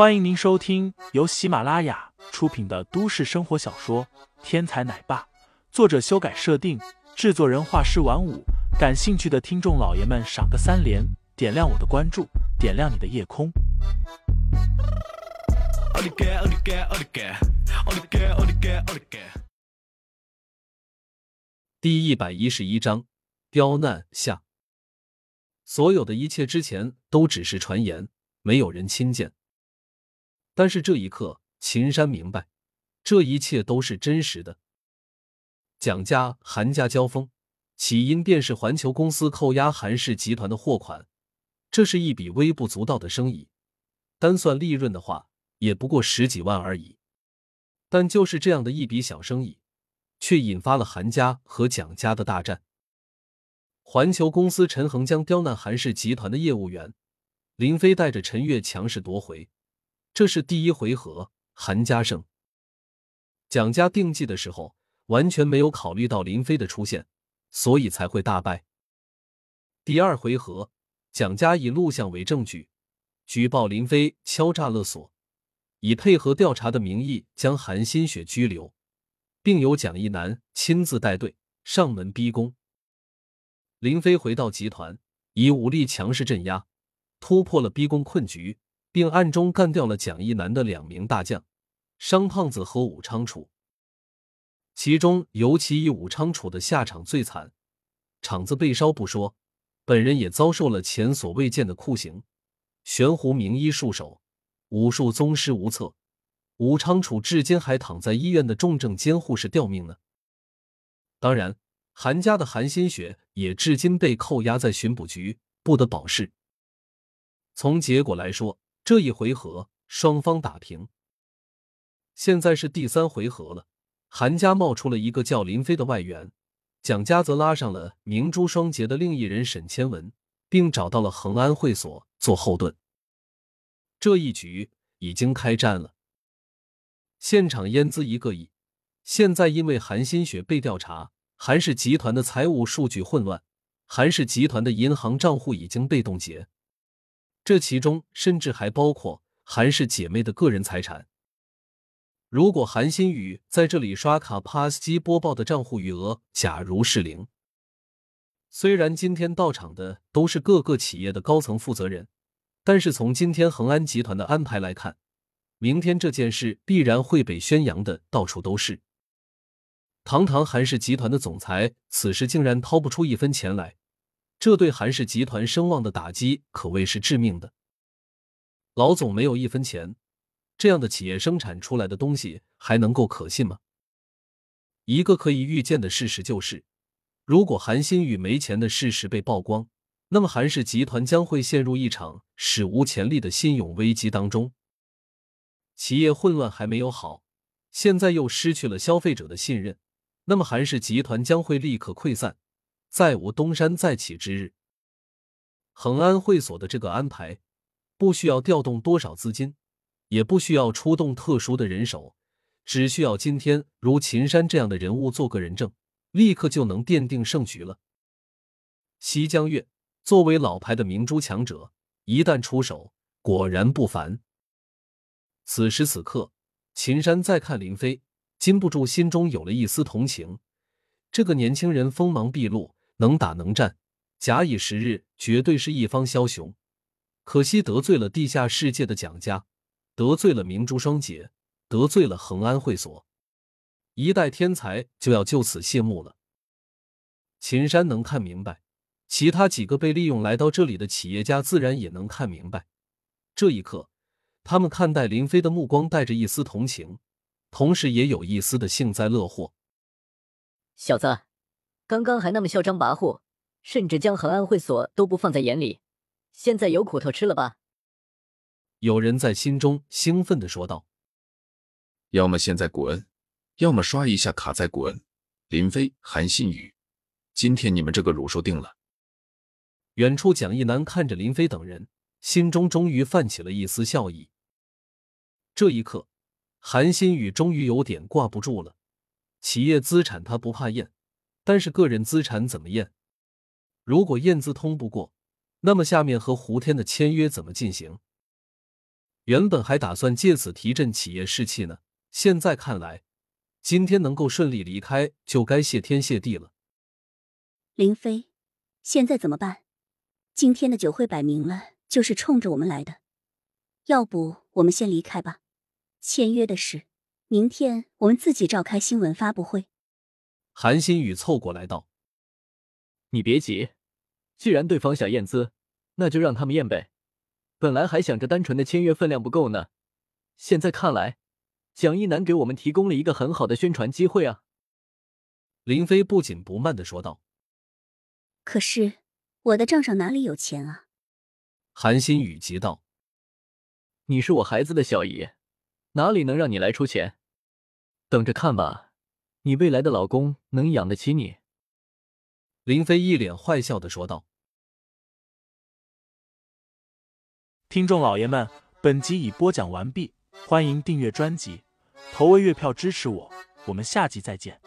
欢迎您收听由喜马拉雅出品的都市生活小说《天才奶爸》，作者修改设定，制作人画师晚舞。感兴趣的听众老爷们，赏个三连，点亮我的关注，点亮你的夜空。第一百一十一章，刁难下。所有的一切之前都只是传言，没有人亲见。但是这一刻，秦山明白，这一切都是真实的。蒋家、韩家交锋，起因便是环球公司扣押韩氏集团的货款，这是一笔微不足道的生意，单算利润的话，也不过十几万而已。但就是这样的一笔小生意，却引发了韩家和蒋家的大战。环球公司陈恒将刁难韩氏集团的业务员林飞带着陈月强势夺回。这是第一回合，韩家胜。蒋家定计的时候完全没有考虑到林飞的出现，所以才会大败。第二回合，蒋家以录像为证据，举报林飞敲诈勒索，以配合调查的名义将韩新雪拘留，并由蒋一南亲自带队上门逼宫。林飞回到集团，以武力强势镇压，突破了逼宫困局。并暗中干掉了蒋一南的两名大将，商胖子和武昌楚。其中尤其以武昌楚的下场最惨，厂子被烧不说，本人也遭受了前所未见的酷刑，悬壶名医束手，武术宗师无策。武昌楚至今还躺在医院的重症监护室吊命呢。当然，韩家的韩新雪也至今被扣押在巡捕局，不得保释。从结果来说，这一回合双方打平，现在是第三回合了。韩家冒出了一个叫林飞的外援，蒋家则拉上了明珠双杰的另一人沈千文，并找到了恒安会所做后盾。这一局已经开战了，现场烟资一个亿。现在因为韩新雪被调查，韩氏集团的财务数据混乱，韩氏集团的银行账户已经被冻结。这其中甚至还包括韩氏姐妹的个人财产。如果韩新宇在这里刷卡 pass 机播报的账户余额假如是零，虽然今天到场的都是各个企业的高层负责人，但是从今天恒安集团的安排来看，明天这件事必然会被宣扬的到处都是。堂堂韩氏集团的总裁，此时竟然掏不出一分钱来。这对韩氏集团声望的打击可谓是致命的。老总没有一分钱，这样的企业生产出来的东西还能够可信吗？一个可以预见的事实就是，如果韩新宇没钱的事实被曝光，那么韩氏集团将会陷入一场史无前例的信用危机当中。企业混乱还没有好，现在又失去了消费者的信任，那么韩氏集团将会立刻溃散。再无东山再起之日。恒安会所的这个安排，不需要调动多少资金，也不需要出动特殊的人手，只需要今天如秦山这样的人物做个人证，立刻就能奠定胜局了。西江月作为老牌的明珠强者，一旦出手，果然不凡。此时此刻，秦山再看林飞，禁不住心中有了一丝同情。这个年轻人锋芒毕露。能打能战，假以时日，绝对是一方枭雄。可惜得罪了地下世界的蒋家，得罪了明珠双杰，得罪了恒安会所，一代天才就要就此谢幕了。秦山能看明白，其他几个被利用来到这里的企业家自然也能看明白。这一刻，他们看待林飞的目光带着一丝同情，同时也有一丝的幸灾乐祸。小子。刚刚还那么嚣张跋扈，甚至将恒安会所都不放在眼里，现在有苦头吃了吧？有人在心中兴奋的说道：“要么现在滚，要么刷一下卡再滚。”林飞、韩信宇，今天你们这个乳兽定了。远处，蒋一南看着林飞等人，心中终于泛起了一丝笑意。这一刻，韩新宇终于有点挂不住了。企业资产他不怕验。但是个人资产怎么验？如果验资通不过，那么下面和胡天的签约怎么进行？原本还打算借此提振企业士气呢，现在看来，今天能够顺利离开，就该谢天谢地了。林飞，现在怎么办？今天的酒会摆明了就是冲着我们来的，要不我们先离开吧。签约的事，明天我们自己召开新闻发布会。韩新宇凑过来道：“你别急，既然对方想验资，那就让他们验呗。本来还想着单纯的签约分量不够呢，现在看来，蒋一楠给我们提供了一个很好的宣传机会啊。”林飞不紧不慢的说道：“可是我的账上哪里有钱啊？”韩新宇急道：“你是我孩子的小姨，哪里能让你来出钱？等着看吧。”你未来的老公能养得起你？林飞一脸坏笑的说道。听众老爷们，本集已播讲完毕，欢迎订阅专辑，投喂月票支持我，我们下集再见。